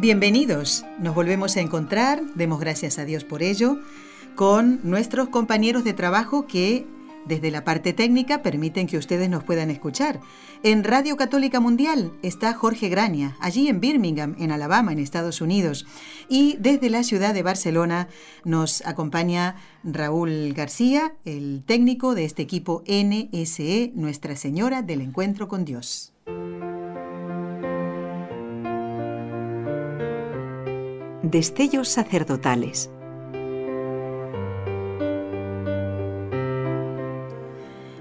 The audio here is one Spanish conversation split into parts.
Bienvenidos, nos volvemos a encontrar, demos gracias a Dios por ello, con nuestros compañeros de trabajo que desde la parte técnica permiten que ustedes nos puedan escuchar. En Radio Católica Mundial está Jorge Graña, allí en Birmingham, en Alabama, en Estados Unidos. Y desde la ciudad de Barcelona nos acompaña Raúl García, el técnico de este equipo NSE, Nuestra Señora del Encuentro con Dios. Destellos sacerdotales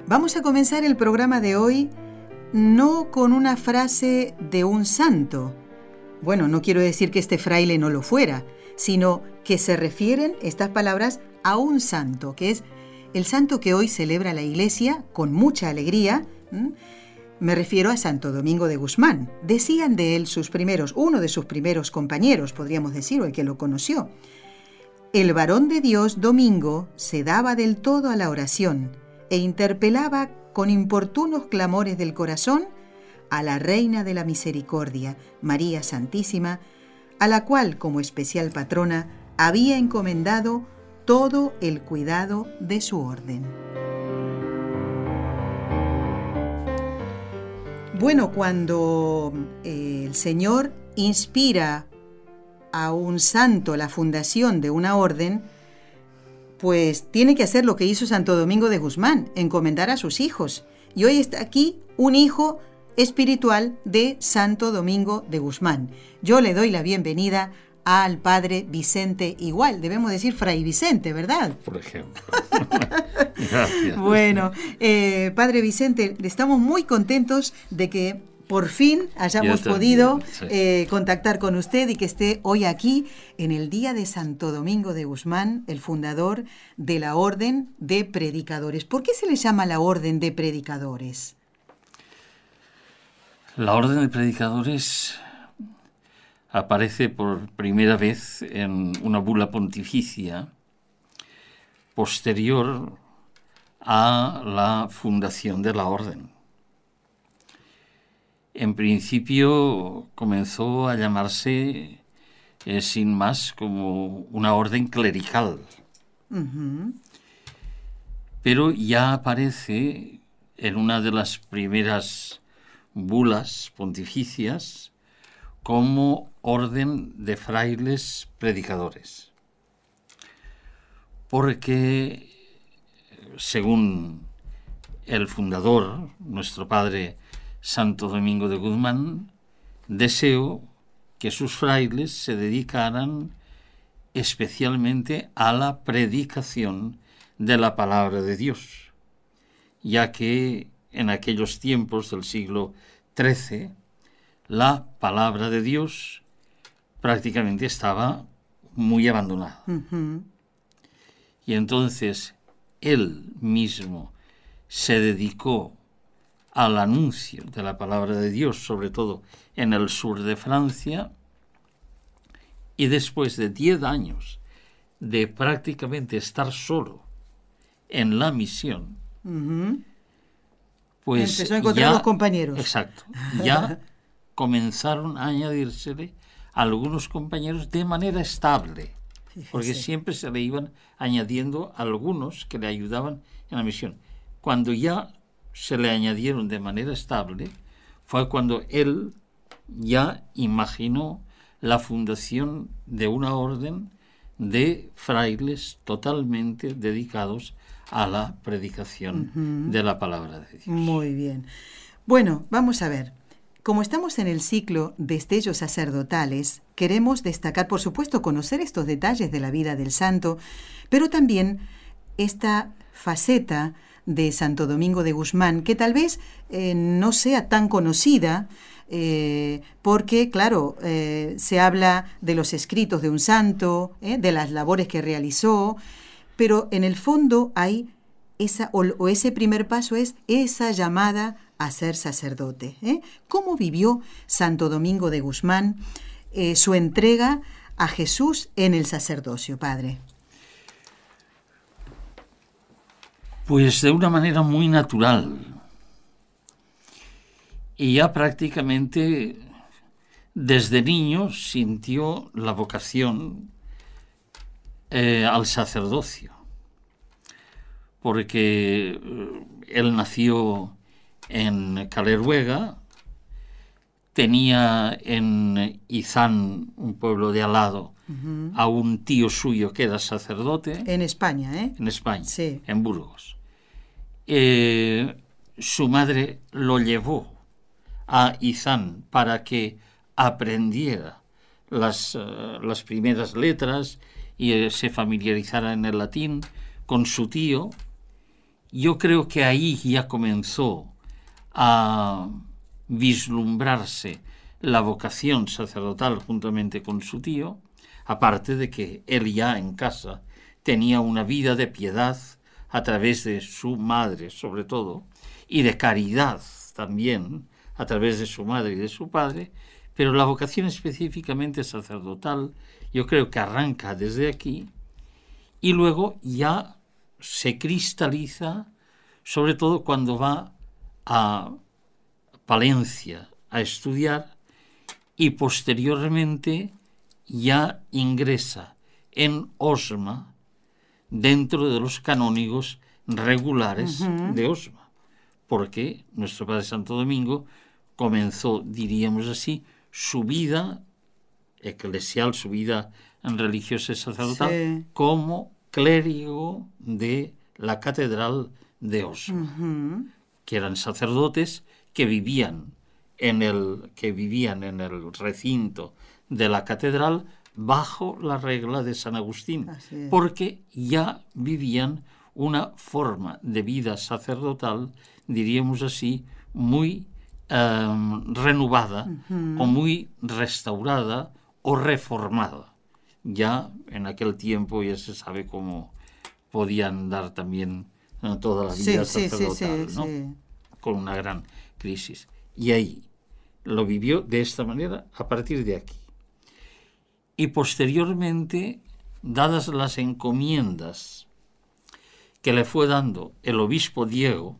Vamos a comenzar el programa de hoy no con una frase de un santo. Bueno, no quiero decir que este fraile no lo fuera, sino que se refieren estas palabras a un santo, que es el santo que hoy celebra la Iglesia con mucha alegría. Me refiero a Santo Domingo de Guzmán. Decían de él sus primeros, uno de sus primeros compañeros, podríamos decir, o el que lo conoció. El varón de Dios, Domingo, se daba del todo a la oración e interpelaba con importunos clamores del corazón a la Reina de la Misericordia, María Santísima, a la cual como especial patrona había encomendado todo el cuidado de su orden. Bueno, cuando eh, el Señor inspira a un santo la fundación de una orden, pues tiene que hacer lo que hizo Santo Domingo de Guzmán, encomendar a sus hijos. Y hoy está aquí un hijo espiritual de Santo Domingo de Guzmán. Yo le doy la bienvenida al padre Vicente igual, debemos decir Fray Vicente, ¿verdad? Por ejemplo. Gracias. Bueno, eh, padre Vicente, estamos muy contentos de que por fin hayamos podido eh, contactar con usted y que esté hoy aquí en el Día de Santo Domingo de Guzmán, el fundador de la Orden de Predicadores. ¿Por qué se le llama la Orden de Predicadores? La Orden de Predicadores aparece por primera vez en una bula pontificia posterior a la fundación de la Orden en principio comenzó a llamarse eh, sin más como una orden clerical. Pero ya aparece en una de las primeras bulas pontificias como orden de frailes predicadores. Porque, según el fundador, nuestro padre Santo Domingo de Guzmán, deseo que sus frailes se dedicaran especialmente a la predicación de la palabra de Dios, ya que en aquellos tiempos del siglo XIII la palabra de Dios prácticamente estaba muy abandonada. Y entonces él mismo se dedicó al anuncio de la palabra de Dios, sobre todo en el sur de Francia, y después de diez años de prácticamente estar solo en la misión, pues empezó a encontrar los compañeros. Exacto, ya comenzaron a añadírsele algunos compañeros de manera estable, porque siempre se le iban añadiendo algunos que le ayudaban en la misión. Cuando ya se le añadieron de manera estable fue cuando él ya imaginó la fundación de una orden de frailes totalmente dedicados a la predicación de la palabra de Dios. Muy bien. Bueno, vamos a ver. Como estamos en el ciclo Destellos sacerdotales, queremos destacar, por supuesto, conocer estos detalles de la vida del santo, pero también esta faceta de Santo Domingo de Guzmán, que tal vez eh, no sea tan conocida eh, porque, claro, eh, se habla de los escritos de un santo, de las labores que realizó, pero en el fondo hay esa, o, ese primer paso es esa llamada a ser sacerdote. ¿Cómo vivió Santo Domingo de Guzmán su entrega a Jesús en el sacerdocio, Padre? Pues de una manera muy natural. Y ya prácticamente desde niño sintió la vocación eh, al sacerdocio, porque eh, él nació en Caleruega, tenía en Izán, un pueblo de al lado, a un tío suyo que era sacerdote. En España, ¿eh? En España, sí. en Burgos. Eh, su madre lo llevó a Izán para que aprendiera las, eh, las primeras letras y eh, se familiarizara en el latín con su tío. Yo creo que ahí ya comenzó a vislumbrarse la vocación sacerdotal juntamente con su tío, aparte de que él ya en casa tenía una vida de piedad a través de su madre, sobre todo, y de caridad también, a través de su madre y de su padre, pero la vocación específicamente sacerdotal yo creo que arranca desde aquí y luego ya se cristaliza, sobre todo cuando va a Palencia a estudiar y posteriormente ya ingresa en Osma dentro de los canónigos regulares de Osma, porque nuestro Padre Santo Domingo comenzó, diríamos así, su vida eclesial, su vida religiosa y sacerdotal, como clérigo de la catedral de Osma, que eran sacerdotes que vivían en el que vivían en el recinto de la catedral bajo la regla de San Agustín, porque ya vivían una forma de vida sacerdotal, diríamos así, muy em, renovada o muy restaurada o reformada. Ya en aquel tiempo ya se sabe cómo podían dar también toda la vida sacerdotal, ¿no? con una gran crisis. Y ahí lo vivió de esta manera a partir de aquí y posteriormente, dadas las encomiendas que le fue dando el obispo Diego,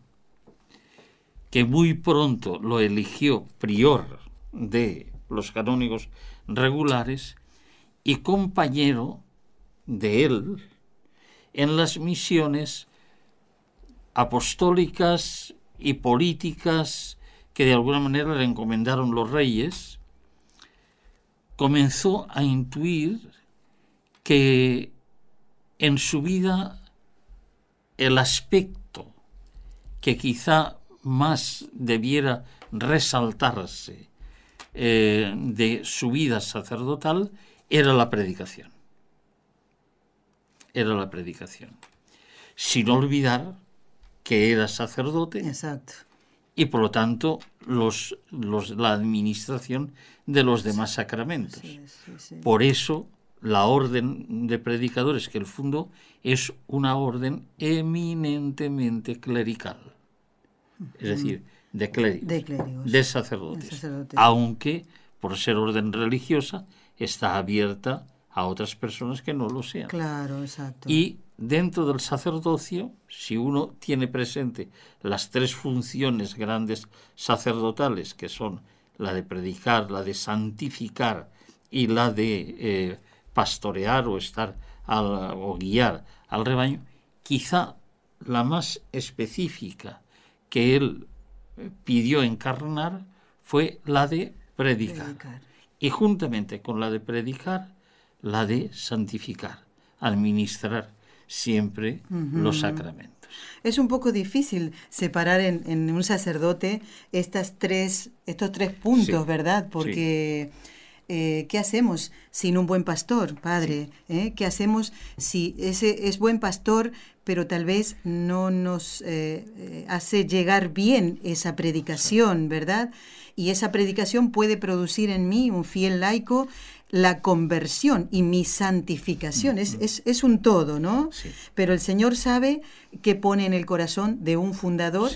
que muy pronto lo eligió prior de los canónigos regulares y compañero de él en las misiones apostólicas y políticas que de alguna manera le encomendaron los reyes, comenzó a intuir que en su vida el aspecto que quizá más debiera resaltarse eh, de su vida sacerdotal era la predicación. Era la predicación. Sin olvidar que era sacerdote. Exacto y por lo tanto los, la administración de los demás sacramentos. Por eso la orden de predicadores que él fundó es una orden eminentemente clerical, es decir, de clérigos, de, sacerdotes, aunque por ser orden religiosa está abierta a otras personas que no lo sean. Claro, exacto. Y dentro del sacerdocio, si uno tiene presente las tres funciones grandes sacerdotales, que son la de predicar, la de santificar y la de eh, pastorear o estar o guiar al rebaño, quizá la más específica que él eh, pidió encarnar fue la de predicar. Y juntamente con la de predicar, la de santificar, administrar siempre los sacramentos. Es un poco difícil separar en, un sacerdote estas tres, estos tres puntos, ¿verdad? Porque eh, ¿qué hacemos sin un buen pastor, padre? ¿Eh? ¿Qué hacemos si ese es buen pastor, pero tal vez no nos eh, hace llegar bien esa predicación, ¿verdad? Y esa predicación puede producir en mí, un fiel laico, la conversión y mi santificación. es, es, es, un todo, ¿no? Pero el Señor sabe que pone en el corazón de un fundador,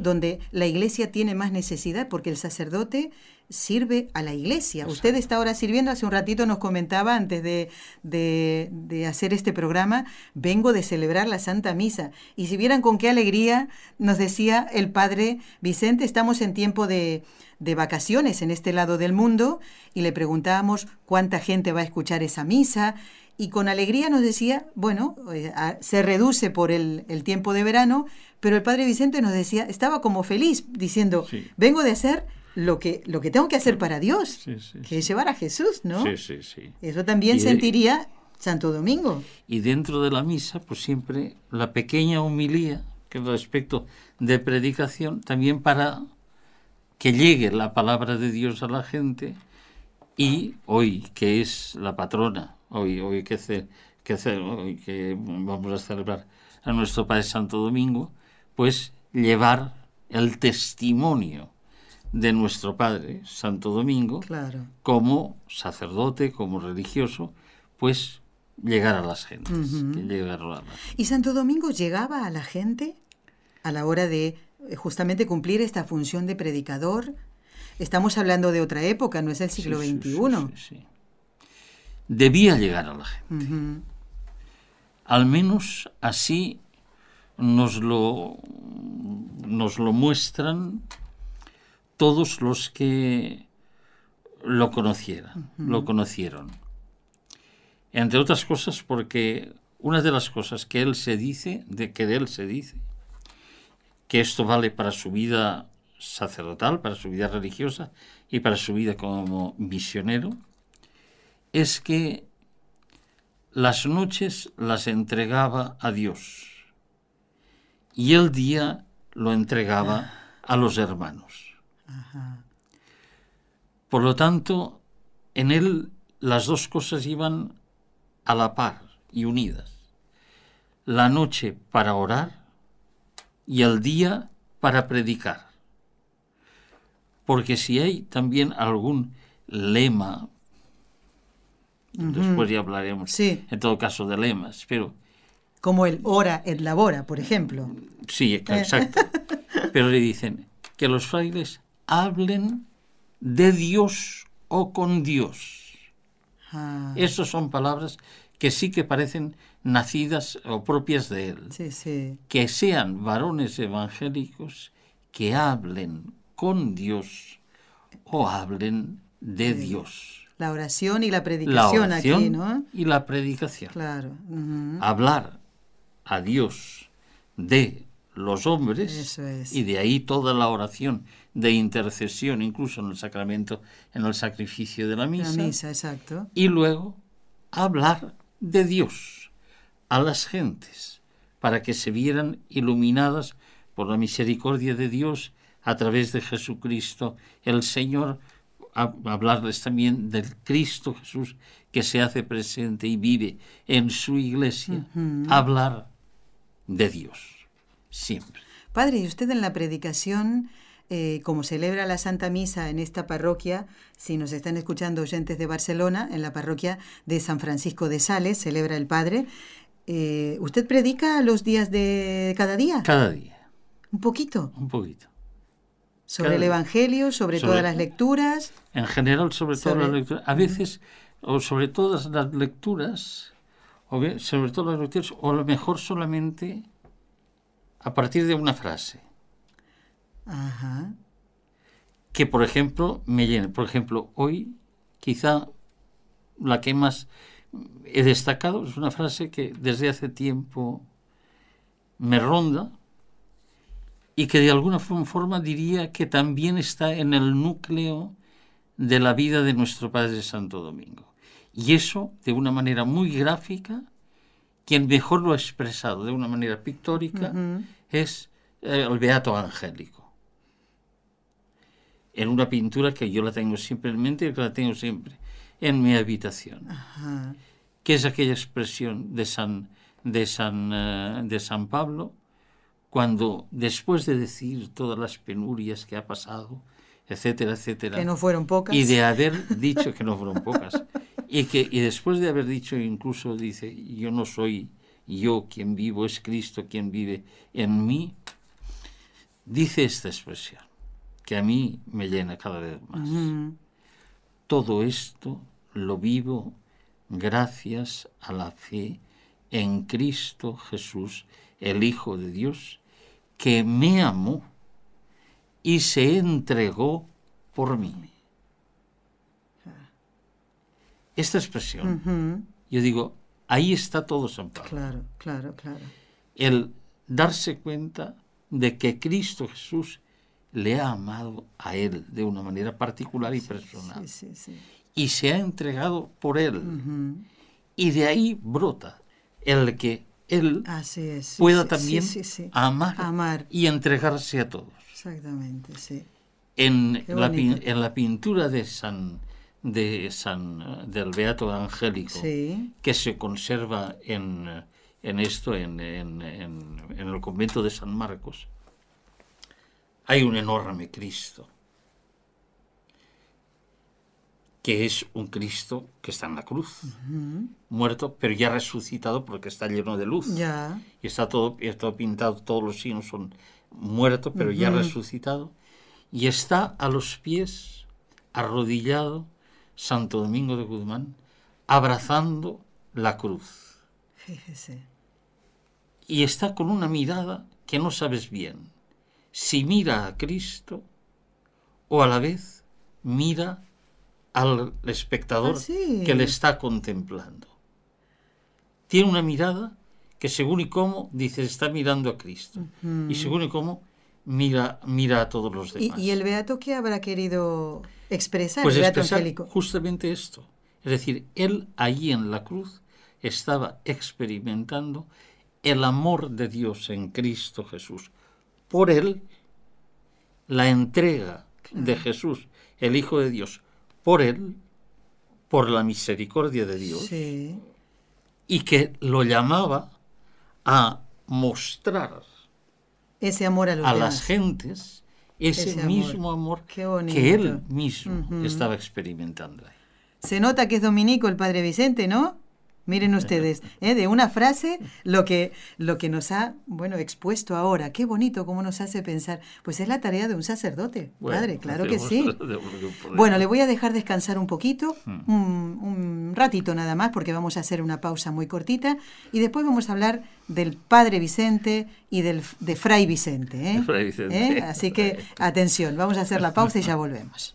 donde la iglesia tiene más necesidad, porque el sacerdote sirve a la iglesia. Usted está ahora sirviendo, hace un ratito nos comentaba antes de, de, hacer este programa, vengo de celebrar la Santa Misa. Y si vieran con qué alegría nos decía el Padre Vicente, estamos en tiempo de, de vacaciones en este lado del mundo y le preguntábamos cuánta gente va a escuchar esa misa y con alegría nos decía, bueno, eh, se reduce por el, el, tiempo de verano, pero el Padre Vicente nos decía, estaba como feliz diciendo, vengo de hacer lo que, lo que tengo que hacer para Dios, que es llevar a Jesús, ¿no? Sí, sí, sí. Eso también sentiría Santo Domingo. Y dentro de la misa, pues siempre la pequeña humilía, que es respecto de predicación, también para que llegue la palabra de Dios a la gente y hoy, que es la patrona, hoy, hoy que, que, hoy que vamos a celebrar a nuestro Padre Santo Domingo, pues llevar el testimonio de nuestro Padre, Santo Domingo, como sacerdote, como religioso, pues llegar a las gentes. ¿Y Santo Domingo llegaba a la gente a la hora de eh, justamente cumplir esta función de predicador? Estamos hablando de otra época, no es el siglo XXI. Debía llegar a la gente. Al menos así nos lo, nos lo muestran todos los que lo conocieran, lo conocieron. Entre otras cosas porque una de las cosas que él se dice, de que de él se dice, que esto vale para su vida sacerdotal, para su vida religiosa y para su vida como misionero, es que las noches las entregaba a Dios y el día lo entregaba a los hermanos. Por lo tanto, en él las dos cosas iban a la par y unidas. La noche para orar y el día para predicar. Porque si hay también algún lema, después ya hablaremos en todo caso de lemas, pero... Como el ora et labora, por ejemplo. Sí, exacto. pero le dicen que los frailes hablen de Dios o con Dios. Ah. Esas son palabras que sí que parecen nacidas o propias de él. Que sean varones evangélicos que hablen con Dios o hablen de Dios. La oración y la predicación la aquí, ¿no? Y la predicación. Claro. Hablar a Dios de los hombres y de ahí toda la oración de intercesión, incluso en el sacramento, en el sacrificio de la misa. La misa, exacto. Y luego hablar de Dios a las gentes para que se vieran iluminadas por la misericordia de Dios a través de Jesucristo, el Señor, hablarles también del Cristo Jesús que se hace presente y vive en su iglesia, hablar de Dios siempre. Padre, y usted en la predicación, eh, como celebra la Santa Misa en esta parroquia, si nos están escuchando oyentes de Barcelona, en la parroquia de San Francisco de Sales, celebra el Padre, eh, ¿usted predica los días de cada día? Cada día. ¿Un poquito? Un poquito. ¿Sobre el Evangelio, sobre, todas las lecturas? En general, sobre, todas las lecturas. A veces, o sobre todas las lecturas, o sobre todas las lecturas, o a lo mejor solamente a partir de una frase. Ajá. Que, por ejemplo, me llene. Por ejemplo, hoy quizá la que más he destacado es una frase que desde hace tiempo me ronda y que de alguna forma diría que también está en el núcleo de la vida de nuestro Padre Santo Domingo. Y eso, de una manera muy gráfica, quien mejor lo ha expresado de una manera pictórica es eh, el Beato Angélico. En una pintura que yo la tengo siempre en mente y que la tengo siempre. en mi habitación. Que es aquella expresión de San, de San, eh, de San Pablo cuando después de decir todas las penurias que ha pasado, etcétera, etcétera. Que no fueron pocas. Y de haber dicho que no fueron pocas. y, que, y después de haber dicho, incluso dice, yo no soy yo quien vivo, es Cristo quien vive en mí, dice esta expresión, que a mí me llena cada vez más. Todo esto lo vivo gracias a la fe en Cristo Jesús, el Hijo de Dios, que me amó y se entregó por mí. Esta expresión, yo digo, ahí está todo San Pablo. Claro, claro, claro. El darse cuenta de que Cristo Jesús le ha amado a él de una manera particular y personal. y se ha entregado por él. Y de ahí brota el que él pueda también amar, amar, y entregarse a todos. Exactamente, sí. En, la, en la, pintura de San de San del Beato Angélico que se conserva en, en esto en, en, el convento de San Marcos hay un enorme Cristo que es un Cristo que está en la cruz, muerto, pero ya resucitado porque está lleno de luz. Ya. Y está todo, está pintado, todos los signos son muerto, pero ya resucitado. Y está a los pies, arrodillado, Santo Domingo de Guzmán, abrazando la cruz. Fíjese. Y está con una mirada que no sabes bien si mira a Cristo o a la vez mira al espectador ah, que le está contemplando. Tiene una mirada que según y cómo dice está mirando a Cristo y según y cómo mira mira a todos los demás. ¿Y, el beato qué habrá querido expresar? Pues el expresar justamente esto. Es decir, él allí en la cruz estaba experimentando el amor de Dios en Cristo Jesús. Por él, la entrega de Jesús, el Hijo de Dios, por él, por la misericordia de Dios, y que lo llamaba a mostrar ese amor a, las gentes, ese, mismo amor, que él mismo estaba experimentando. Se nota que es dominico el padre Vicente, ¿no? Miren ustedes, ¿eh? de una frase lo que, lo que nos ha bueno expuesto ahora. Qué bonito cómo nos hace pensar. Pues es la tarea de un sacerdote, padre, claro que sí. Bueno, le voy a dejar descansar un poquito, hmm. un, ratito nada más, porque vamos a hacer una pausa muy cortita y después vamos a hablar del padre Vicente y del, de Fray Vicente. ¿eh? Fray Vicente. ¿Eh? Así que atención, vamos a hacer la pausa y ya volvemos.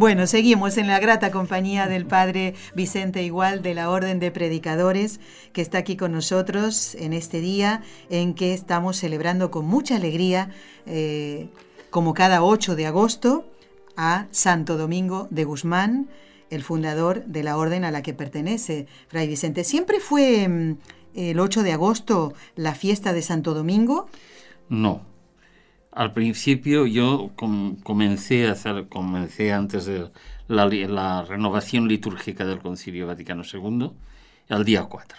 Bueno, seguimos en la grata compañía del Padre Vicente Igual de la Orden de Predicadores, que está aquí con nosotros en este día en que estamos celebrando con mucha alegría, eh, como cada 8 de agosto, a Santo Domingo de Guzmán, el fundador de la orden a la que pertenece Fray Vicente. ¿Siempre fue mm, el 8 de agosto la fiesta de Santo Domingo? No, al principio yo comencé a hacer, comencé antes de la, renovación litúrgica del Concilio Vaticano II, el día 4.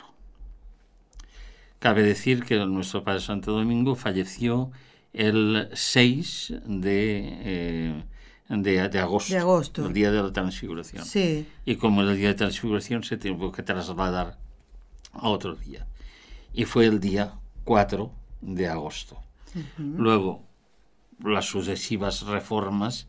Cabe decir que nuestro Padre Santo Domingo falleció el 6 de, eh, de, agosto, el día de la transfiguración. Sí. Y como el día de transfiguración se tuvo que trasladar a otro día. Y fue el día 4 de agosto. Luego, las sucesivas reformas,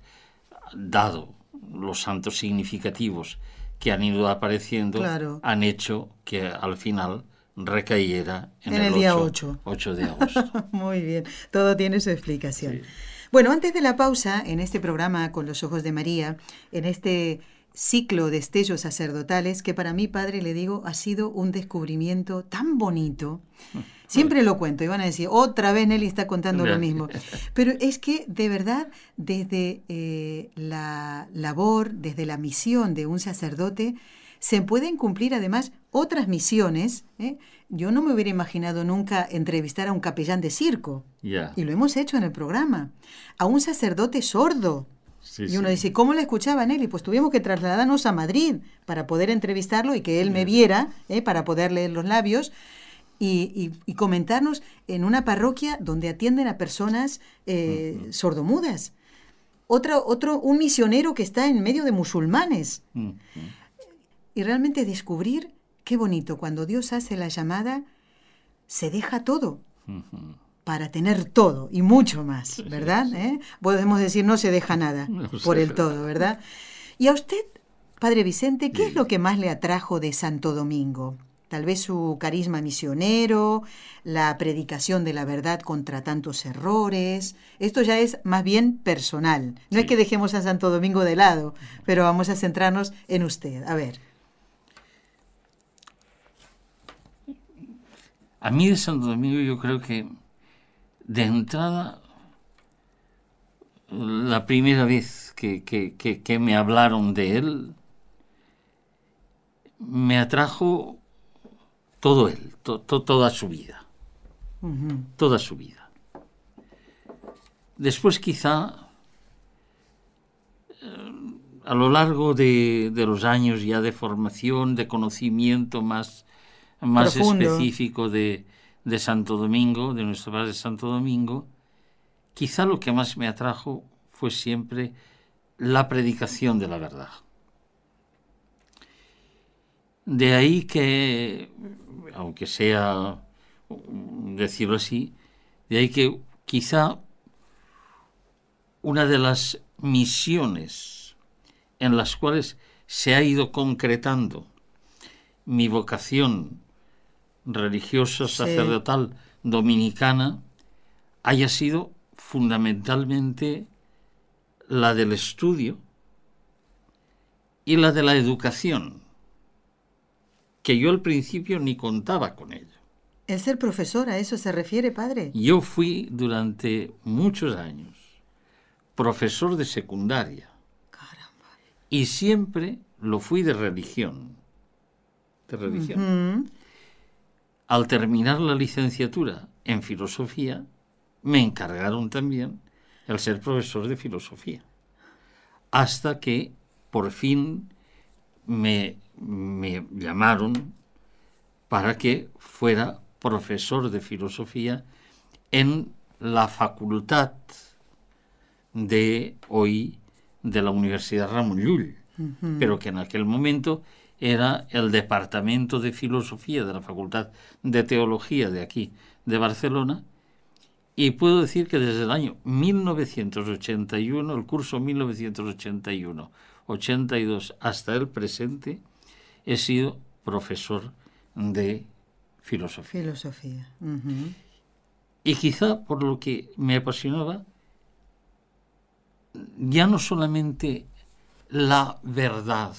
dado los santos significativos que han ido apareciendo, han hecho que al final recayera en, En el día 8. 8 de agosto. Muy bien, todo tiene su explicación. Bueno, antes de la pausa, en este programa Con los Ojos de María, en este ciclo de estellos sacerdotales, que para mí, padre, le digo, ha sido un descubrimiento tan bonito. Siempre lo cuento y van a decir, otra vez Nelly está contando lo mismo. Pero es que, de verdad, desde eh, la labor, desde la misión de un sacerdote, se pueden cumplir además otras misiones. ¿eh? Yo no me hubiera imaginado nunca entrevistar a un capellán de circo. Y lo hemos hecho en el programa. A un sacerdote sordo. Sí, y uno sí. dice, ¿cómo le escuchaba Nelly? Pues tuvimos que trasladarnos a Madrid para poder entrevistarlo y que él me viera, ¿eh? para poder leer los labios. Y, y- y comentarnos en una parroquia donde atienden a personas eh, sordomudas. Otro, otro, un misionero que está en medio de musulmanes. Y realmente descubrir qué bonito, cuando Dios hace la llamada, se deja todo para tener todo y mucho más, ¿verdad? ¿Eh? Podemos decir no se deja nada por el todo, ¿verdad? Y a usted, Padre Vicente, ¿qué es lo que más le atrajo de Santo Domingo? Tal vez su carisma misionero, la predicación de la verdad contra tantos errores. Esto ya es más bien personal. No es que dejemos a Santo Domingo de lado, pero vamos a centrarnos en usted. A ver. A mí de Santo Domingo yo creo que de entrada, la primera vez que, que- que- que me hablaron de él, me atrajo todo él, to- to- toda su vida, toda su vida. Después quizá, eh, a lo largo de, de los años ya de formación, de conocimiento más, más Profundo. específico de, de Santo Domingo, de nuestro Padre Santo Domingo, quizá lo que más me atrajo fue siempre la predicación de la verdad. De ahí que, aunque sea decirlo así, de ahí que quizá una de las misiones en las cuales se ha ido concretando mi vocación religiosa, Sí. sacerdotal, dominicana, haya sido fundamentalmente la del estudio y la de la educación, que yo al principio ni contaba con ello. El ser profesor, ¿a eso se refiere, padre? Yo fui durante muchos años profesor de secundaria Caramba. y siempre lo fui de religión. De religión. Al terminar la licenciatura en filosofía, me encargaron también el ser profesor de filosofía. Hasta que por fin me, me llamaron para que fuera profesor de filosofía en la facultad de hoy de la Universidad Ramon Llull, pero que en aquel momento era el departamento de filosofía de la Facultad de Teología de aquí, de Barcelona, y puedo decir que desde el año 1981, el curso 1981-82 hasta el presente, he sido profesor de filosofía. filosofía. Y quizá por lo que me apasionaba, ya no solamente la verdad,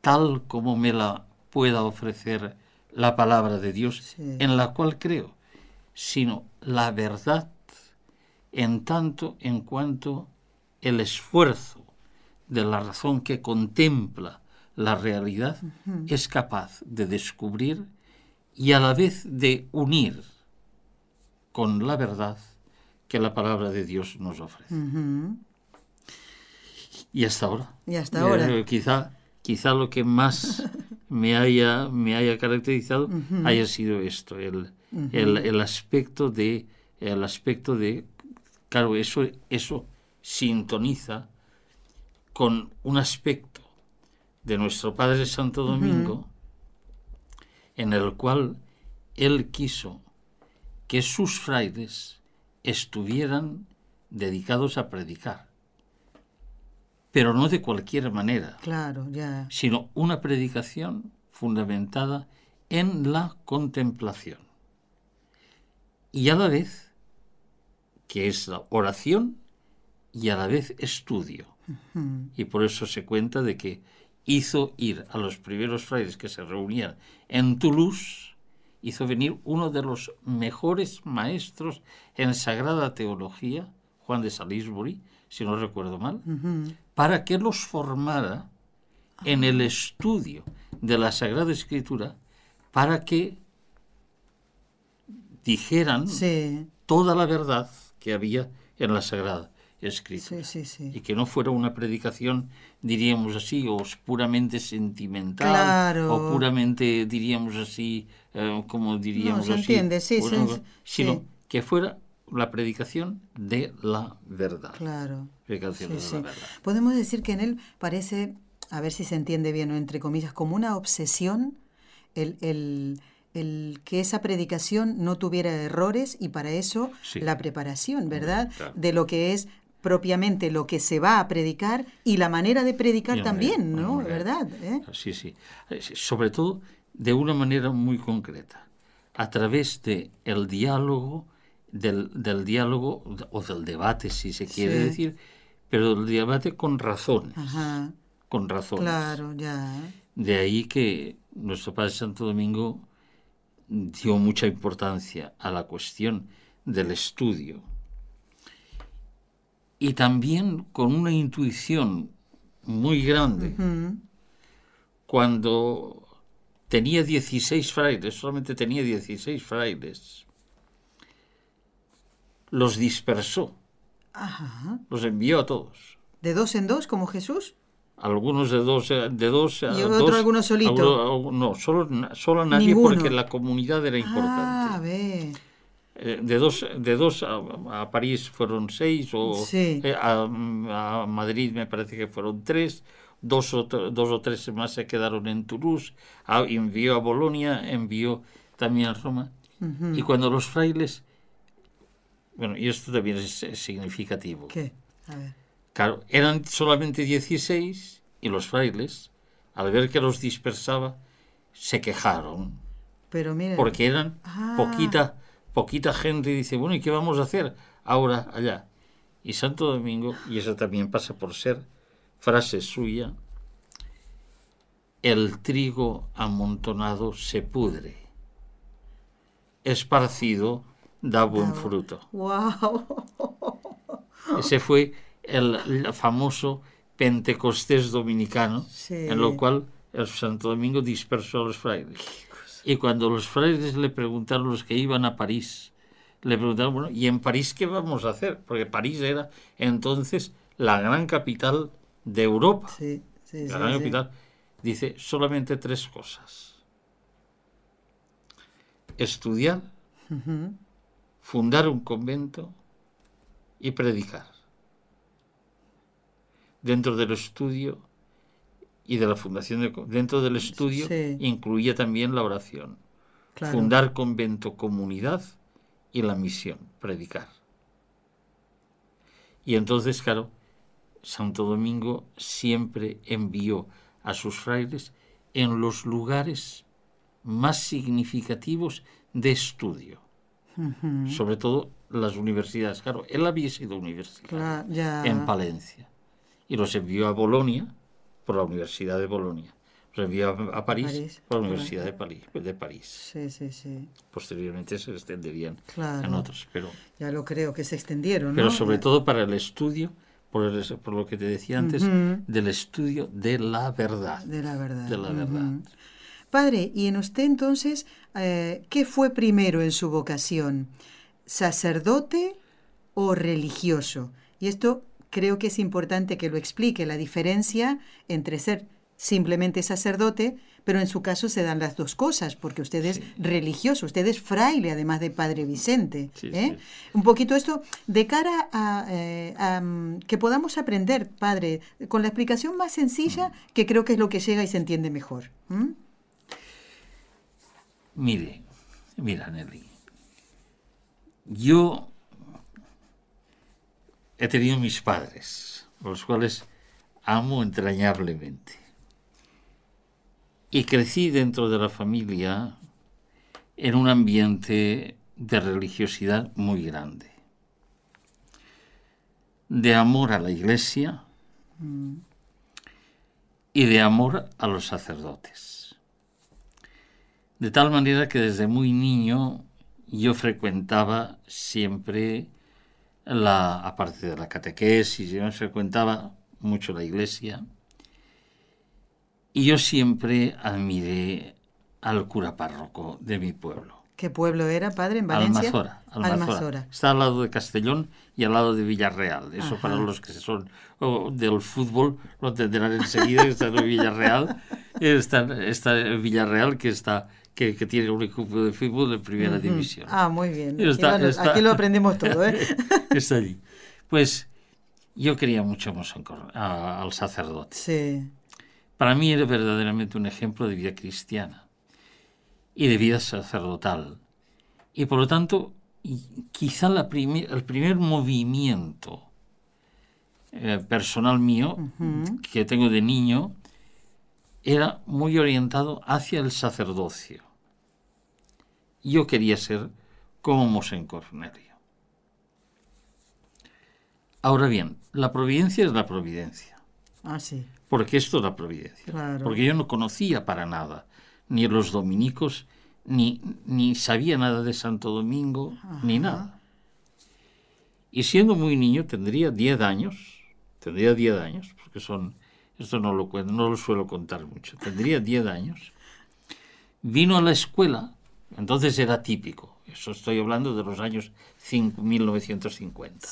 tal como me la pueda ofrecer la palabra de Dios, Sí. en la cual creo, sino la verdad en tanto en cuanto el esfuerzo de la razón que contempla la realidad es capaz de descubrir y a la vez de unir con la verdad que la palabra de Dios nos ofrece. Y hasta ahora. Y hasta Eh, ahora. quizá, quizá lo que más me haya, me haya caracterizado haya sido esto, el, el, el aspecto de, el aspecto de, claro, eso, eso sintoniza con un aspecto de nuestro Padre Santo Domingo en el cual él quiso que sus frailes estuvieran dedicados a predicar, pero no de cualquier manera, Claro, ya. sino una predicación fundamentada en la contemplación. Y a la vez, que es la oración y a la vez estudio. Y por eso se cuenta de que hizo ir a los primeros frailes que se reunían en Toulouse, hizo venir uno de los mejores maestros en sagrada teología, Juan de Salisbury, si no recuerdo mal, para que los formara en el estudio de la Sagrada Escritura, para que dijeran toda la verdad que había en la Sagrada Escritura. y que no fuera una predicación, diríamos así, o puramente sentimental, o puramente, diríamos así, eh, como diríamos así, entiende, sino que fuera la predicación de la verdad. Claro. Predicación de la verdad. Podemos decir que en él parece, a ver si se entiende bien o entre comillas, como una obsesión el, el, el que esa predicación no tuviera errores y para eso la preparación, ¿verdad? De lo que es propiamente lo que se va a predicar y la manera de predicar también, ¿no? ¿Verdad? ¿Eh? Sí, sí. Sobre todo de una manera muy concreta, a través de el diálogo del, diálogo o del debate, si se quiere decir, pero del debate con razones. Con razones. Claro, ya. De ahí que nuestro Padre Santo Domingo dio mucha importancia a la cuestión del estudio. Y también con una intuición muy grande, cuando tenía 16 frailes, solamente tenía 16 frailes, los dispersó. Los envió a todos. ¿De dos en dos, como Jesús? Algunos de dos, de dos ¿Y otro alguno solito? no, solo, solo nadie porque la comunidad era importante. Ah, ve. Eh, de dos, de dos a, París fueron seis, o eh, a, Madrid me parece que fueron tres, dos o, dos o tres más se quedaron en Toulouse, envió a Bolonia, envió también a Roma. Y cuando los frailes bueno, y esto también es, significativo. ¿Qué? A ver. Claro, eran solamente 16 y los frailes, al ver que los dispersaba, se quejaron. Pero mira. Porque eran ah. poquita, poquita gente y dice, bueno, ¿y qué vamos a hacer ahora allá? Y Santo Domingo, y eso también pasa por ser frase suya, el trigo amontonado se pudre, esparcido da buen fruto. Ese fue el, famoso Pentecostés dominicano, en lo cual el Santo Domingo dispersó a los frailes. Y cuando los frailes le preguntaron, los que iban a París, le preguntaron, bueno, ¿y en París qué vamos a hacer? Porque París era entonces la gran capital de Europa. la gran capital. Dice solamente tres cosas. Estudiar, fundar un convento y predicar. Dentro del estudio y de la fundación de, dentro del estudio incluía también la oración. Fundar convento, comunidad y la misión, predicar. Y entonces, claro, Santo Domingo siempre envió a sus frailes en los lugares más significativos de estudio sobre todo las universidades. Claro, él había sido universitario en Palencia y los envió a Bolonia por la Universidad de Bolonia. Los envió a, París, por la Universidad de París, de París. Sí, sí, sí. Posteriormente se extenderían en otros, pero ya lo creo que se extendieron. Pero sobre todo para el estudio, por, por lo que te decía antes, del estudio de la verdad. De la verdad. De la verdad. Padre, y en usted entonces, eh, ¿qué fue primero en su vocación? ¿Sacerdote o religioso? Y esto creo que es importante que lo explique, la diferencia entre ser simplemente sacerdote, pero en su caso se dan las dos cosas, porque usted es religioso, usted es fraile, además de Padre Vicente. ¿eh? Un poquito esto de cara a, eh, mm, que podamos aprender, Padre, con la explicación más sencilla, mm. que creo que es lo que llega y se entiende mejor. Mire, mira, Nelly. Yo he tenido mis padres, los cuales amo entrañablemente. Y crecí dentro de la familia en un ambiente de religiosidad muy grande, de amor a la iglesia y de amor a los sacerdotes. De tal manera que desde muy niño yo frecuentaba siempre la, aparte de la catequesis, yo frecuentaba mucho la iglesia y yo siempre admiré al cura párroco de mi pueblo. ¿Qué pueblo era, padre, en Valencia? Almazora, Almazora. Está al lado de Castellón y al lado de Villarreal. Eso para los que son del fútbol lo entenderán enseguida, está en Villarreal. Está, está Villarreal que está que, tiene un equipo de fútbol de primera división. Ah, muy bien. aquí lo aprendemos todo, ¿eh? está allí. Pues yo quería mucho al sacerdote. Sí. Para mí era verdaderamente un ejemplo de vida cristiana y de vida sacerdotal. Y por lo tanto, quizá la el primer movimiento eh, personal mío que tengo de niño era muy orientado hacia el sacerdocio. Yo quería ser como Mosén Cornelio. Ahora bien, la providencia es la providencia. Ah, sí. Porque esto es la providencia. Porque yo no conocía para nada ni los dominicos, ni, ni sabía nada de Santo Domingo, ni nada. Y siendo muy niño, tendría 10 años, tendría 10 años, porque son esto no lo, no lo suelo contar mucho, tendría 10 años, vino a la escuela, entonces era típico, eso estoy hablando de los años 1950.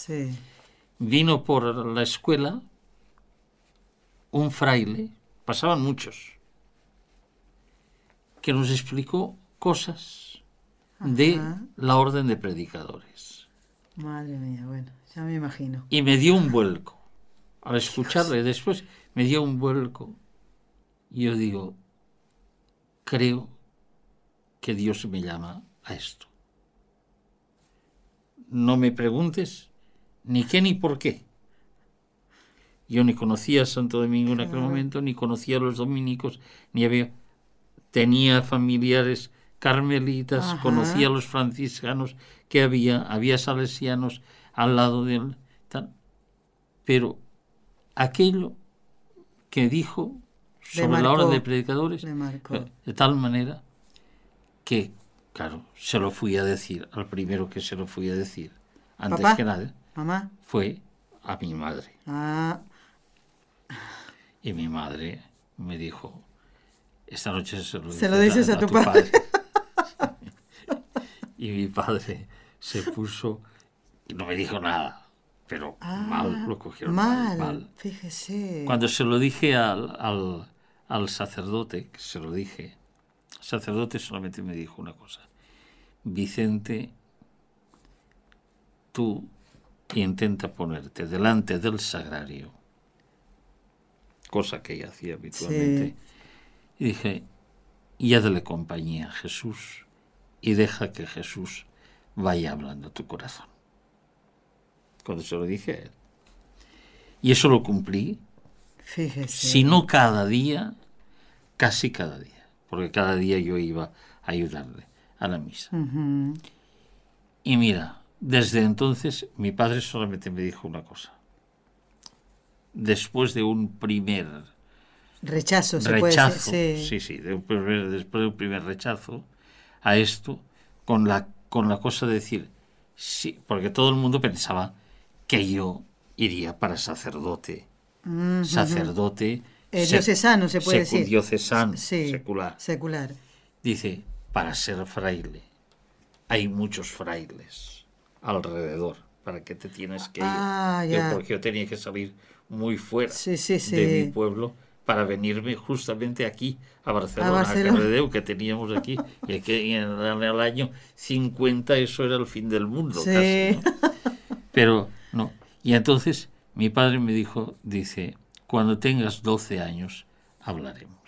Vino por la escuela un fraile, pasaban muchos, que nos explicó cosas de la orden de predicadores. Madre mía, bueno, ya me imagino. Y me dio un vuelco. Al escucharle después, me dio un vuelco. Y yo digo, creo que Dios me llama a esto. No me preguntes ni qué ni por qué. Yo ni conocía a Santo Domingo en aquel momento, ni conocía a los dominicos, ni había... Tenía familiares carmelitas, conocía a los franciscanos que había, había salesianos al lado de él. Pero aquello que dijo sobre la orden de predicadores, de tal manera que, claro, se lo fui a decir, al primero que se lo fui a decir, antes que nada, ¿Mamá? fue a mi madre. Ah. Y mi madre me dijo, esta noche se lo, ¿Se lo dices a, tu, padre. y mi padre se puso y no me dijo nada pero ah, mal lo cogieron. Mal, fíjese. Cuando se lo dije al, al, al sacerdote, se lo dije, el sacerdote solamente me dijo una cosa, Vicente, tú intenta ponerte delante del sagrario, cosa que ella hacía habitualmente, y dije, y dale compañía a Jesús y deja que Jesús vaya hablando a tu corazón cuando se lo dije a él. Y eso lo cumplí. Fíjese. Si no cada día, casi cada día. Porque cada día yo iba a ayudarle a la misa. Y mira, desde entonces mi padre solamente me dijo una cosa. Después de un primer rechazo, se rechazo sí. sí, después de un primer rechazo a esto, con la, con la cosa de decir, sí, porque todo el mundo pensaba que yo iría para sacerdote. Sacerdote. Eh, diocesano, se puede decir. Diocesano, secular. Secular. Dice, para ser fraile, hay muchos frailes alrededor para que te tienes que ir. Ah, porque yo tenía que salir muy fuera de mi pueblo para venirme justamente aquí a Barcelona, a, que teníamos aquí, y aquí en el, año 50 eso era el fin del mundo casi. Pero no. Y entonces mi padre me dijo, dice, cuando tengas 12 años hablaremos.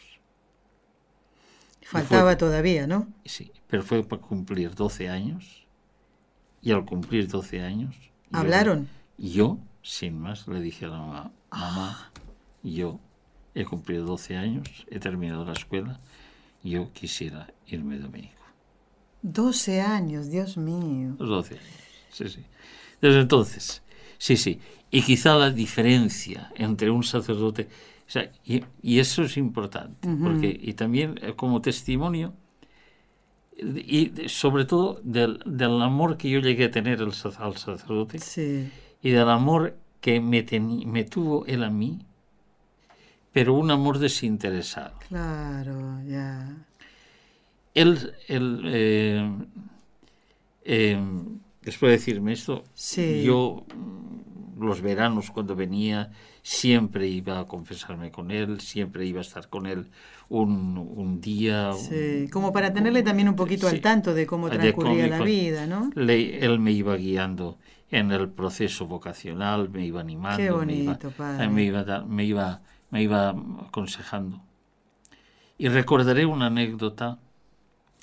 Faltaba todavía, ¿no? Sí, pero fue para cumplir 12 años. Y al cumplir 12 años... ¿Hablaron? Yo, yo, sin más, le dije a la mamá, mamá, yo he cumplido 12 años, he terminado la escuela, yo quisiera irme dominico. 12 años, Dios mío. 12 años, sí, sí. Desde entonces, sí, sí. Y quizá la diferencia entre un sacerdote, o sea, y, y, eso es importante, porque, y también eh, como testimonio, y sobre todo del, del, amor que yo llegué a tener al, al sacerdote, sí. y del amor que me, teni, me tuvo él a mí, pero un amor desinteresado. Claro, ya. Él, él eh, eh, después de decirme esto, sí. yo los veranos cuando venía siempre iba a confesarme con él, siempre iba a estar con él un, un día. Sí, como para tenerle también un poquito sí, al tanto de cómo transcurría de la vida, ¿no? Le- él me iba guiando en el proceso vocacional, me iba animando, Qué me, iba, bonito, padre. me, iba, me, iba, me iba aconsejando. Y recordaré una anécdota,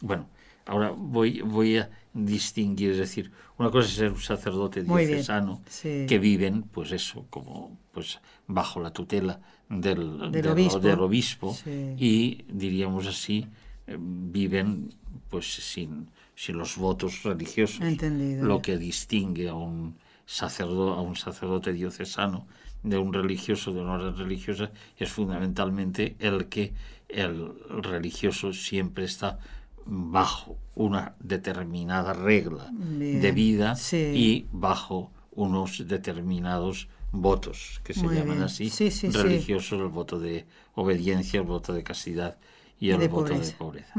bueno, ahora voy, voy a distinguir, es decir, una cosa es ser un sacerdote diocesano sí. que viven, pues eso, como pues bajo la tutela del, Del obispo. del obispo Sí. y diríamos así, eh, viven pues sin, sin los votos religiosos Entendido. lo que distingue a un sacerdote, a un sacerdote diocesano de un religioso de una orden religiosa es fundamentalmente el que el religioso siempre está bajo una determinada regla Bien, de vida sí. y bajo unos determinados votos que se Muy llaman bien. así Sí, sí, sí. religiosos el voto de obediencia el voto de castidad y el de voto pobreza. de pobreza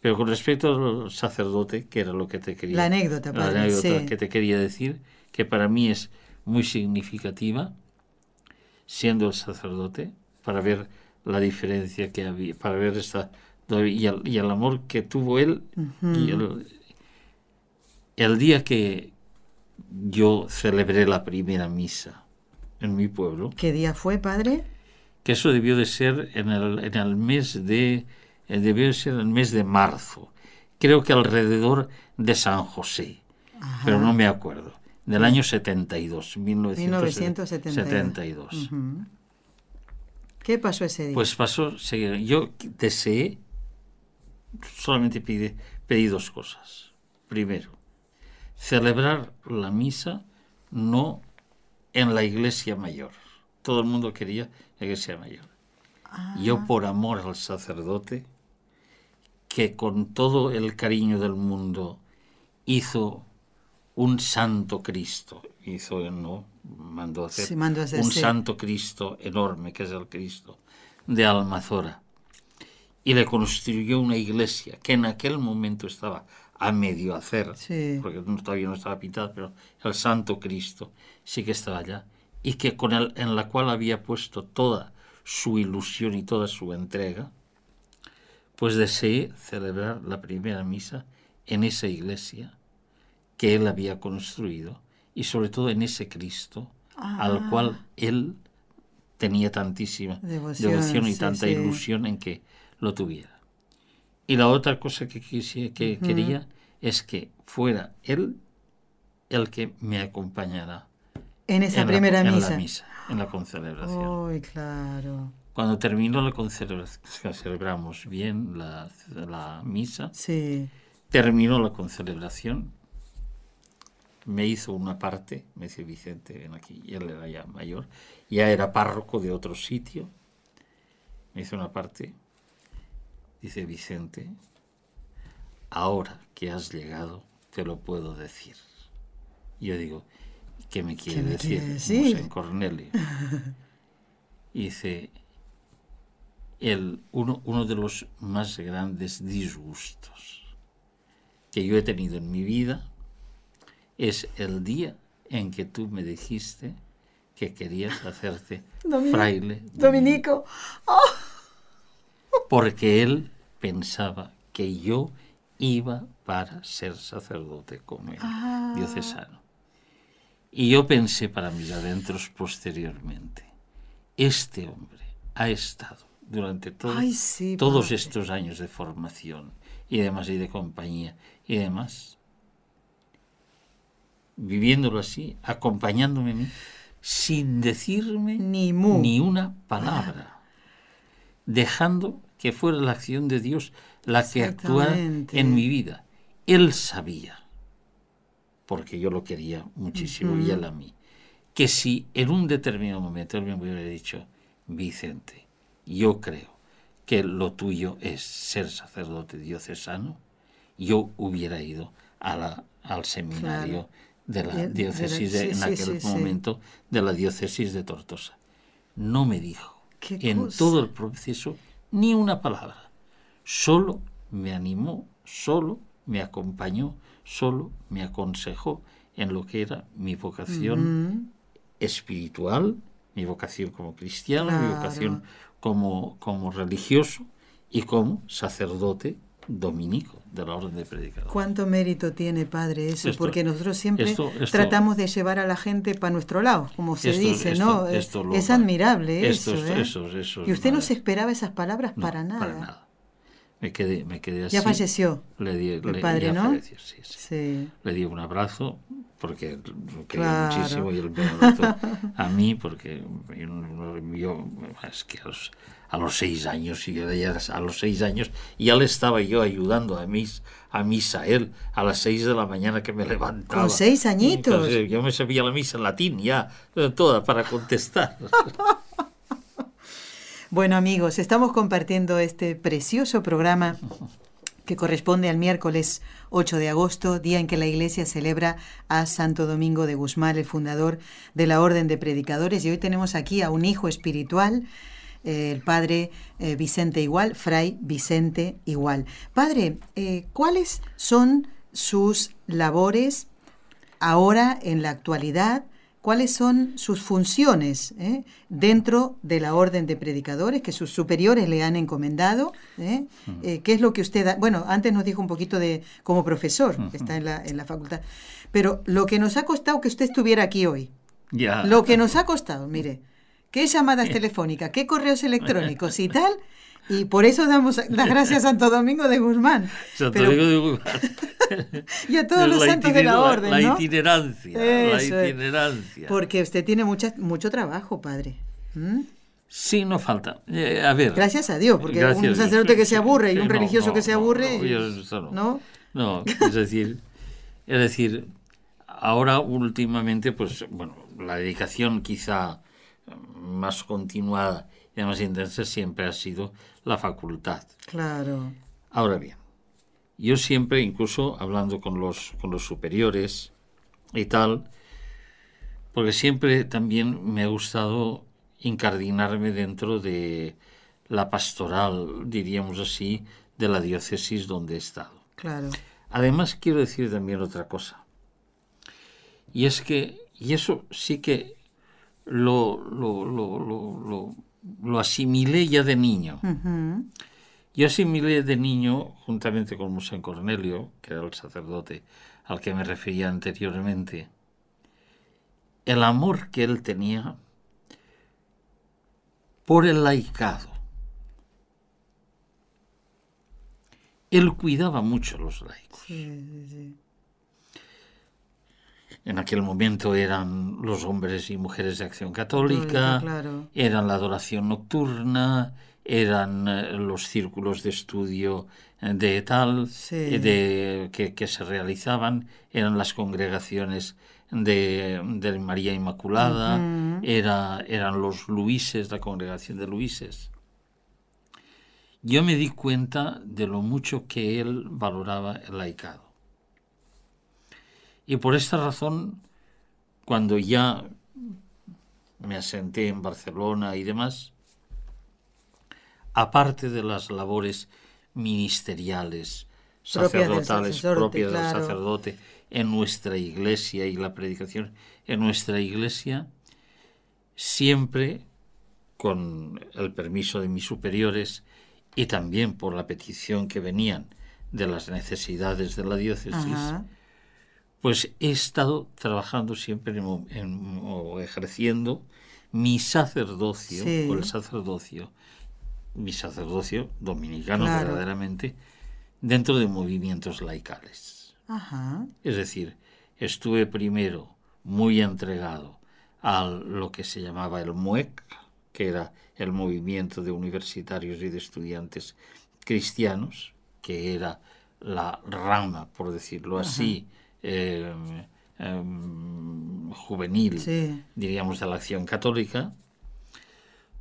pero con respecto al sacerdote, que era lo que te quería... La anécdota, la anécdota que te quería decir, que para mí es muy significativa, siendo el sacerdote, para ver la diferencia que había, para ver esta... Y el, y amor que tuvo él, y el, el día que yo celebré la primera misa en mi pueblo, ¿Qué día fue, padre? que eso debió de ser en el, en el mes de eh, debió de ser en el mes de marzo creo que alrededor de San José Ajá. pero no me acuerdo del año 72 1972 Ujú. ¿Qué pasó ese día? pues pasó yo deseé solamente pide, pedí dos cosas primero celebrar la misa no en la iglesia mayor todo el mundo quería la iglesia mayor Yo por amor al sacerdote, que con todo el cariño del mundo hizo un santo Cristo, hizo, ¿no? Mandó hacer Sí, mandó a hacer, un sí. santo Cristo enorme, que es el Cristo de Almazora. Y le construyó una iglesia que en aquel momento estaba a medio hacer, Sí. porque no- todavía no estaba pintada, pero el Santo Cristo sí que estaba allá, y que con el, en la cual había puesto toda su ilusión y toda su entrega, pues deseé celebrar la primera misa en esa iglesia que él había construido y sobre todo en ese Cristo al cual él tenía tantísima Devoción, devoción, y sí, tanta sí. ilusión en que lo tuviera. Y la otra cosa que, quisi- que quería es que fuera él el que me acompañara en esa en la- primera en misa. la misa, en la concelebración. Uy, claro. Cuando terminó la concelebración, celebramos bien la, la misa, Sí. terminó la concelebración, me hizo una parte, me dice Vicente, ven aquí, y él era ya mayor, ya era párroco de otro sitio, me hizo una parte, dice Vicente, ahora que has llegado, te lo puedo decir. Yo digo, ¿qué me quiere me decir? quiere decir? Mosén Cornelio. Y dice, el, uno, uno de los más grandes disgustos que yo he tenido en mi vida es el día en que tú me dijiste que querías hacerte fraile Dominico. Porque él pensaba que yo iba para ser sacerdote como él, Ah. diocesano. Y yo pensé para mis adentros posteriormente, este hombre ha estado durante todo- Ay, sí, todos padre. estos años de formación y demás y de compañía y demás, viviéndolo así, acompañándome a mí, sin decirme Ni mu. ni una palabra, dejando que fuera la acción de Dios la que actuara en mi vida. Él sabía, porque yo lo quería muchísimo y él a mí, que si en un determinado momento él me hubiera dicho, Vicente, yo creo que lo tuyo es ser sacerdote diocesano, yo hubiera ido a la, al seminario de la diócesis de, en aquel momento de la diócesis de Tortosa. No me dijo. En todo el proceso ni una palabra. Solo me animó, solo me acompañó, solo me aconsejó en lo que era mi vocación espiritual, mi vocación como cristiano, mi vocación como, como religioso y como sacerdote dominico de la orden de predicadores. ¿Cuánto mérito tiene, Padre, eso? Porque nosotros siempre tratamos de llevar a la gente para nuestro lado, como se dice, ¿no? es admirable eso, ¿eh? Y usted no se esperaba esas palabras para nada. Para nada. Me quedé, me quedé así. Ya falleció. Le di, el padre, ¿no? sí, sí. Le di un abrazo porque lo quería muchísimo y él me abrazó a mí porque yo, es que a los, a los seis años y a los seis años ya le estaba yo ayudando a mis a misa él a las seis de la mañana que me levantaba. Con seis añitos. yo me sabía la misa en latín ya toda para contestar. Bueno amigos, estamos compartiendo este precioso programa que corresponde al miércoles 8 de agosto, día en que la Iglesia celebra a Santo Domingo de Guzmán, el fundador de la Orden de Predicadores. Y hoy tenemos aquí a un hijo espiritual, eh, el padre eh, Vicente Igual, Fray Vicente Igual. Padre, eh, ¿cuáles son sus labores ahora en la actualidad? Cuáles son sus funciones ¿eh? dentro de la orden de predicadores que sus superiores le han encomendado. ¿eh? Eh, ¿Qué es lo que usted da? Bueno, antes nos dijo un poquito de como profesor, que está en la, en la facultad, pero lo que nos ha costado que usted estuviera aquí hoy, lo que nos ha costado, mire, qué llamadas telefónicas, qué correos electrónicos y tal, y por eso damos las gracias a Santo Domingo de Guzmán. Santo Domingo de Guzmán. y a todos los santos de la orden. La, itinerancia. la itinerancia. Porque usted tiene mucha, mucho trabajo, padre. ¿Mm? Sí, no falta. Eh, a ver. Gracias a Dios, porque un sacerdote que se aburre y un religioso que se aburre. No, no, es decir, es decir, ahora últimamente, pues, bueno, la dedicación quizá más continuada y más intensa siempre ha sido la facultad. Claro. Ahora bien, yo siempre, incluso hablando con los, con los superiores y tal, porque siempre también me ha gustado incardinarme dentro de la pastoral, diríamos así, de la diócesis donde he estado. Claro. Además, quiero decir también otra cosa. Y es que, y eso sí que lo, lo, lo, lo lo asimilé ya de niño. Yo asimilé de niño, juntamente con Mosén Cornelio, que era el sacerdote al que me refería anteriormente, el amor que él tenía por el laicado. Él cuidaba mucho a los laicos. En aquel momento eran los hombres y mujeres de acción católica, eran la adoración nocturna, eran eh, los círculos de estudio eh, de tal eh, de, que, se realizaban, eran las congregaciones de, María Inmaculada, era, eran los Luises, la congregación de Luises. Yo me di cuenta de lo mucho que él valoraba el laicado. Y por esta razón, cuando ya me asenté en Barcelona y demás, aparte de las labores ministeriales, sacerdotales propias del sacerdote en nuestra iglesia y la predicación en nuestra iglesia, siempre con el permiso de mis superiores y también por la petición que venían de las necesidades de la diócesis, pues he estado trabajando siempre o ejerciendo mi sacerdocio, o el sacerdocio, mi sacerdocio dominicano verdaderamente, dentro de movimientos laicales. Es decir, estuve primero muy entregado a lo que se llamaba el MUEC, que era el movimiento de universitarios y de estudiantes cristianos, que era la rama, por decirlo así, eh, em, juvenil, diríamos, de la acción católica.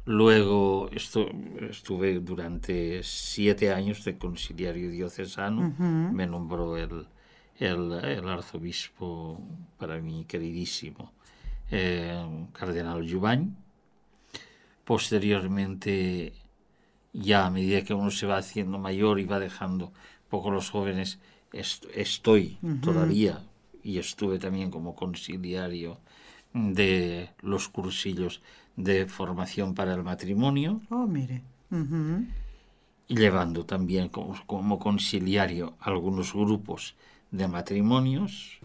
Luego estuve durante siete años de conciliario diocesano, me nombró el, el, arzobispo, para mí queridísimo, eh, cardenal Jubany. Posteriormente, ya a medida que uno se va haciendo mayor y va dejando poco los jóvenes, estoy todavía y estuve también como conciliario de los cursillos de formación para el matrimonio. Oh, mire. Y llevando también como, como, conciliario algunos grupos de matrimonios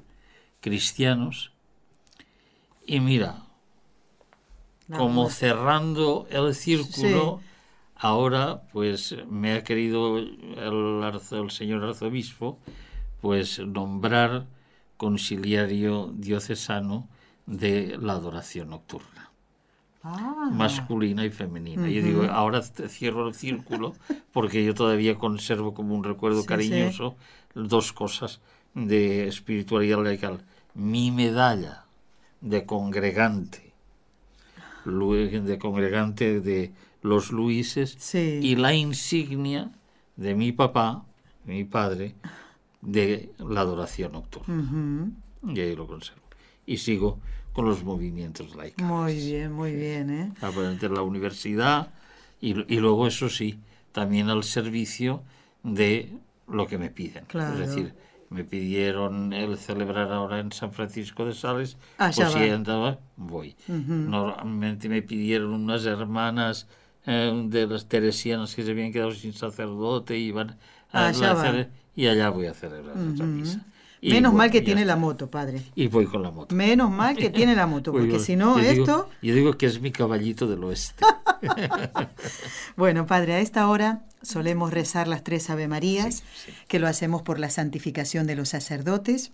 cristianos. Y mira, como cerrando el círculo, ahora pues me ha querido el, el señor arzobispo pues nombrar conciliario diocesano de la adoración nocturna. Ah. masculina y femenina. Yo digo, ahora cierro el círculo porque yo todavía conservo como un recuerdo cariñoso dos cosas de espiritualidad laical. Mi medalla de congregante, de congregante de los Luises, y la insignia de mi papá, mi padre, de la adoración nocturna. Y ahí lo conservo. Y sigo con los movimientos laicos. Muy bien, muy bien. ¿eh? la universidad y, y, luego, eso sí, también al servicio de lo que me piden. Es decir, me pidieron el celebrar ahora en San Francisco de Sales, ah, pues si andaba, voy. Normalmente me pidieron unas hermanas eh, de las teresianas que se habían quedado sin sacerdote y iban a, hacer, y allá voy a celebrar misa. Menos mal que tiene la moto, padre. Y voy con la moto. Menos mal que tiene la moto, porque si no, esto... yo digo que es mi caballito del oeste. bueno, padre, a esta hora solemos rezar las tres Ave Marías, que lo hacemos por la santificación de los sacerdotes.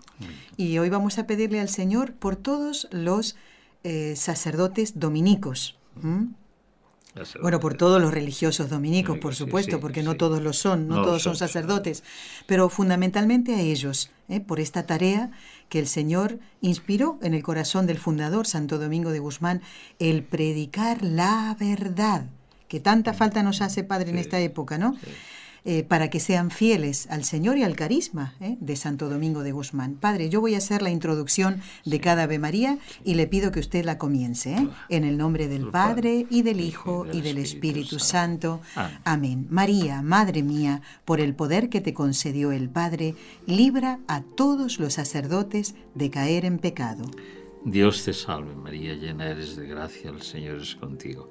Y hoy vamos a pedirle al Señor por todos los eh, sacerdotes dominicos. Bueno, por todos los religiosos dominicos, por supuesto, porque no todos lo son, no, todos son sacerdotes, pero fundamentalmente a ellos, ¿eh? por esta tarea que el Señor inspiró en el corazón del fundador, Santo Domingo de Guzmán, el predicar la verdad, que tanta falta nos hace, Padre, en esta época, ¿no? Eh, para que sean fieles al Señor y al carisma ¿eh? de Santo Domingo de Guzmán. Padre, yo voy a hacer la introducción de cada Ave María y le pido que usted la comience. ¿eh? En el nombre del Padre y del Hijo y del Espíritu Santo. Amén. María, Madre mía, por el poder que te concedió el Padre, libra a todos los sacerdotes de caer en pecado. Dios te salve María, llena eres de gracia, el Señor es contigo.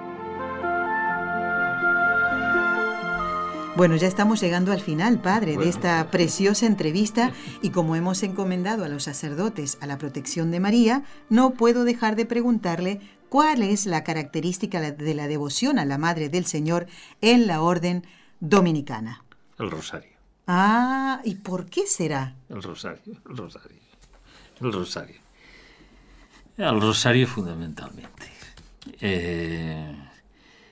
Bueno, ya estamos llegando al final, Padre, de esta preciosa entrevista y como hemos encomendado a los sacerdotes a la protección de María, no puedo dejar de preguntarle cuál es la característica de la devoción a la Madre del Señor en la orden dominicana. El rosario. Ah, ¿y por qué será? El rosario, el rosario, el rosario. El rosario fundamentalmente. eh,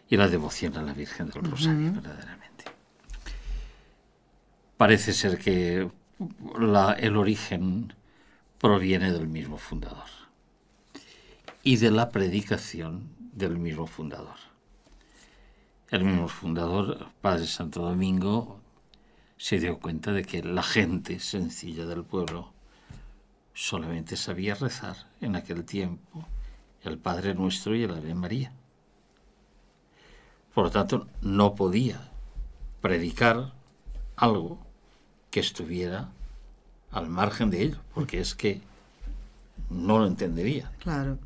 y la devoción a la Virgen del Rosario, verdaderamente. Parece ser que el origen proviene del mismo fundador y de la predicación del mismo fundador. El mismo fundador, Padre Santo Domingo, se dio cuenta de que la gente sencilla del pueblo solamente sabía rezar en aquel tiempo el Padre Nuestro y el Ave María. Por lo tanto, no podía predicar algo que estuviera al margen de ello, porque es que no lo entendería. Claro.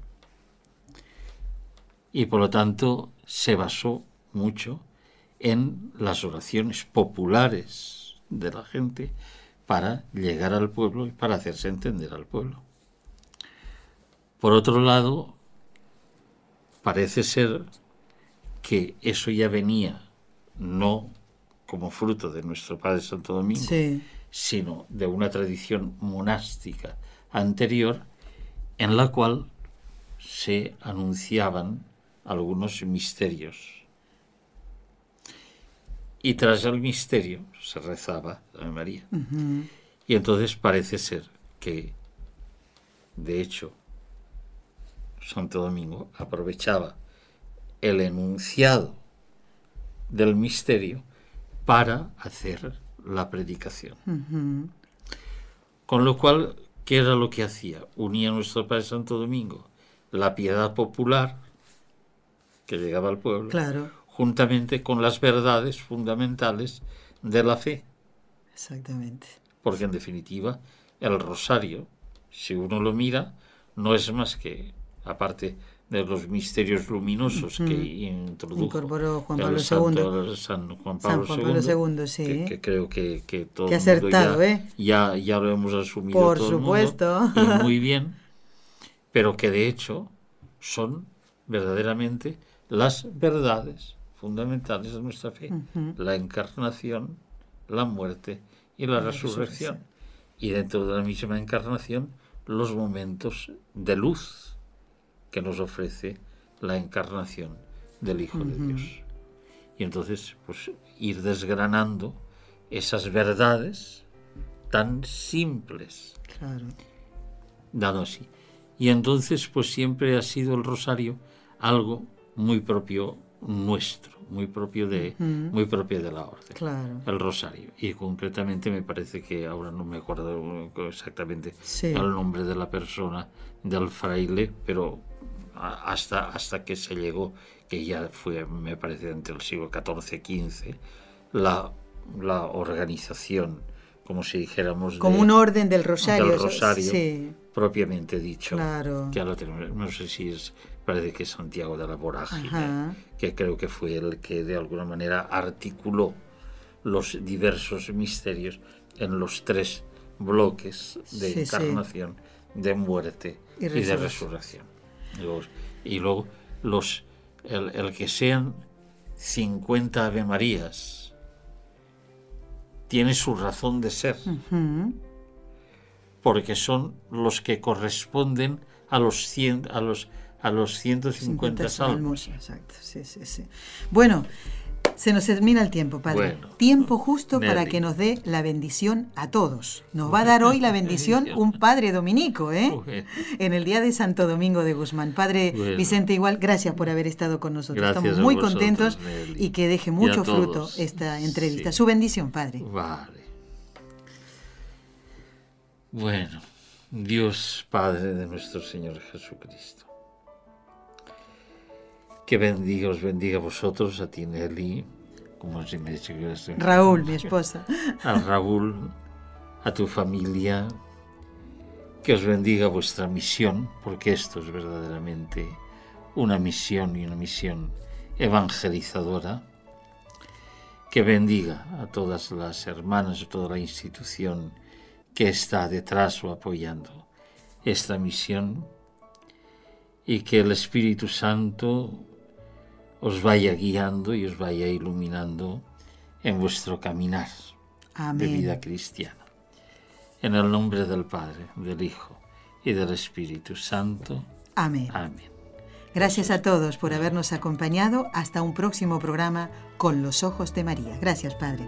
Y por lo tanto se basó mucho en las oraciones populares de la gente para llegar al pueblo y para hacerse entender al pueblo. Por otro lado, parece ser que eso ya venía no como fruto de nuestro Padre Santo Domingo, Sí. sino de una tradición monástica anterior en la cual se anunciaban algunos misterios. Y tras el misterio se rezaba la Ave María. Y entonces parece ser que, de hecho, Santo Domingo aprovechaba el enunciado del misterio para hacer la predicación. Con lo cual, ¿qué era lo que hacía? Unía a nuestro Padre Santo Domingo la piedad popular que llegaba al pueblo, Claro. juntamente con las verdades fundamentales de la fe. Exactamente. Porque en definitiva, el rosario, si uno lo mira, no es más que, aparte de los misterios luminosos que introdujo Incorporó Juan Pablo II. San Juan San Pablo, Juan Pablo II, sí. que, que creo que, que todo acertado, ya, ¿eh? ya, ya lo hemos asumido Por todo el mundo, supuesto. y muy bien, pero que de hecho son verdaderamente las verdades fundamentales de nuestra fe, la encarnación, la muerte y la, resurrección. Y dentro de la misma encarnación, los momentos de luz que nos ofrece la encarnación del Hijo de Dios. Y entonces, pues ir desgranando esas verdades tan simples, Claro. dado así. Y entonces, pues siempre ha sido el rosario algo muy propio nuestro, muy propio de, muy propio de la orden. Claro. El rosario. Y concretamente me parece que ahora no me acuerdo exactamente Sí. el nombre de la persona, del fraile, pero hasta, hasta que se llegó, que ya fue, me parece, entre el siglo XIV XV, la, la organización, como si dijéramos, Como de- un orden del rosario. del rosario Sí. propiamente dicho. Claro. Que ya lo tenemos. No sé si es, parece que es Santiago de la Vorágine, Ajá. que creo que fue el que de alguna manera articuló los diversos misterios en los tres bloques de Sí, sí. encarnación, de muerte Y y, de resurrección. Los- y luego los, el, el que sean 50 Ave Marías tiene su razón de ser Ujú. porque son los que corresponden a los, cien, a los, a los 150 salmos. Exacto, sí, sí, sí. Bueno, se nos termina el tiempo, padre. Bueno. tiempo justo para que nos dé la bendición a todos. Nos va a dar hoy la bendición un padre dominico, ¿eh? Bueno. En el día de Santo Domingo de Guzmán. Padre Bueno. Vicente, igual, gracias por haber estado con nosotros. Gracias Estamos muy vosotros, contentos Nelly. y que deje mucho fruto esta entrevista. Sí. Su bendición, padre. Vale. Bueno, Dios Padre de nuestro Señor Jesucristo. Que bendiga, os bendiga a vosotros, a ti Nelly, como si me Raúl, mi esposa. a Raúl, a tu familia, que os bendiga vuestra misión, porque esto es verdaderamente una misión y una misión evangelizadora, que bendiga a todas las hermanas, a toda la institución que está detrás o apoyando esta misión, y que el Espíritu Santo os vaya guiando y os vaya iluminando en vuestro caminar de vida cristiana. En el nombre del Padre, del Hijo y del Espíritu Santo. Amén. Amén. Gracias a todos por habernos acompañado. Hasta un próximo programa con los ojos de María. Gracias, Padre.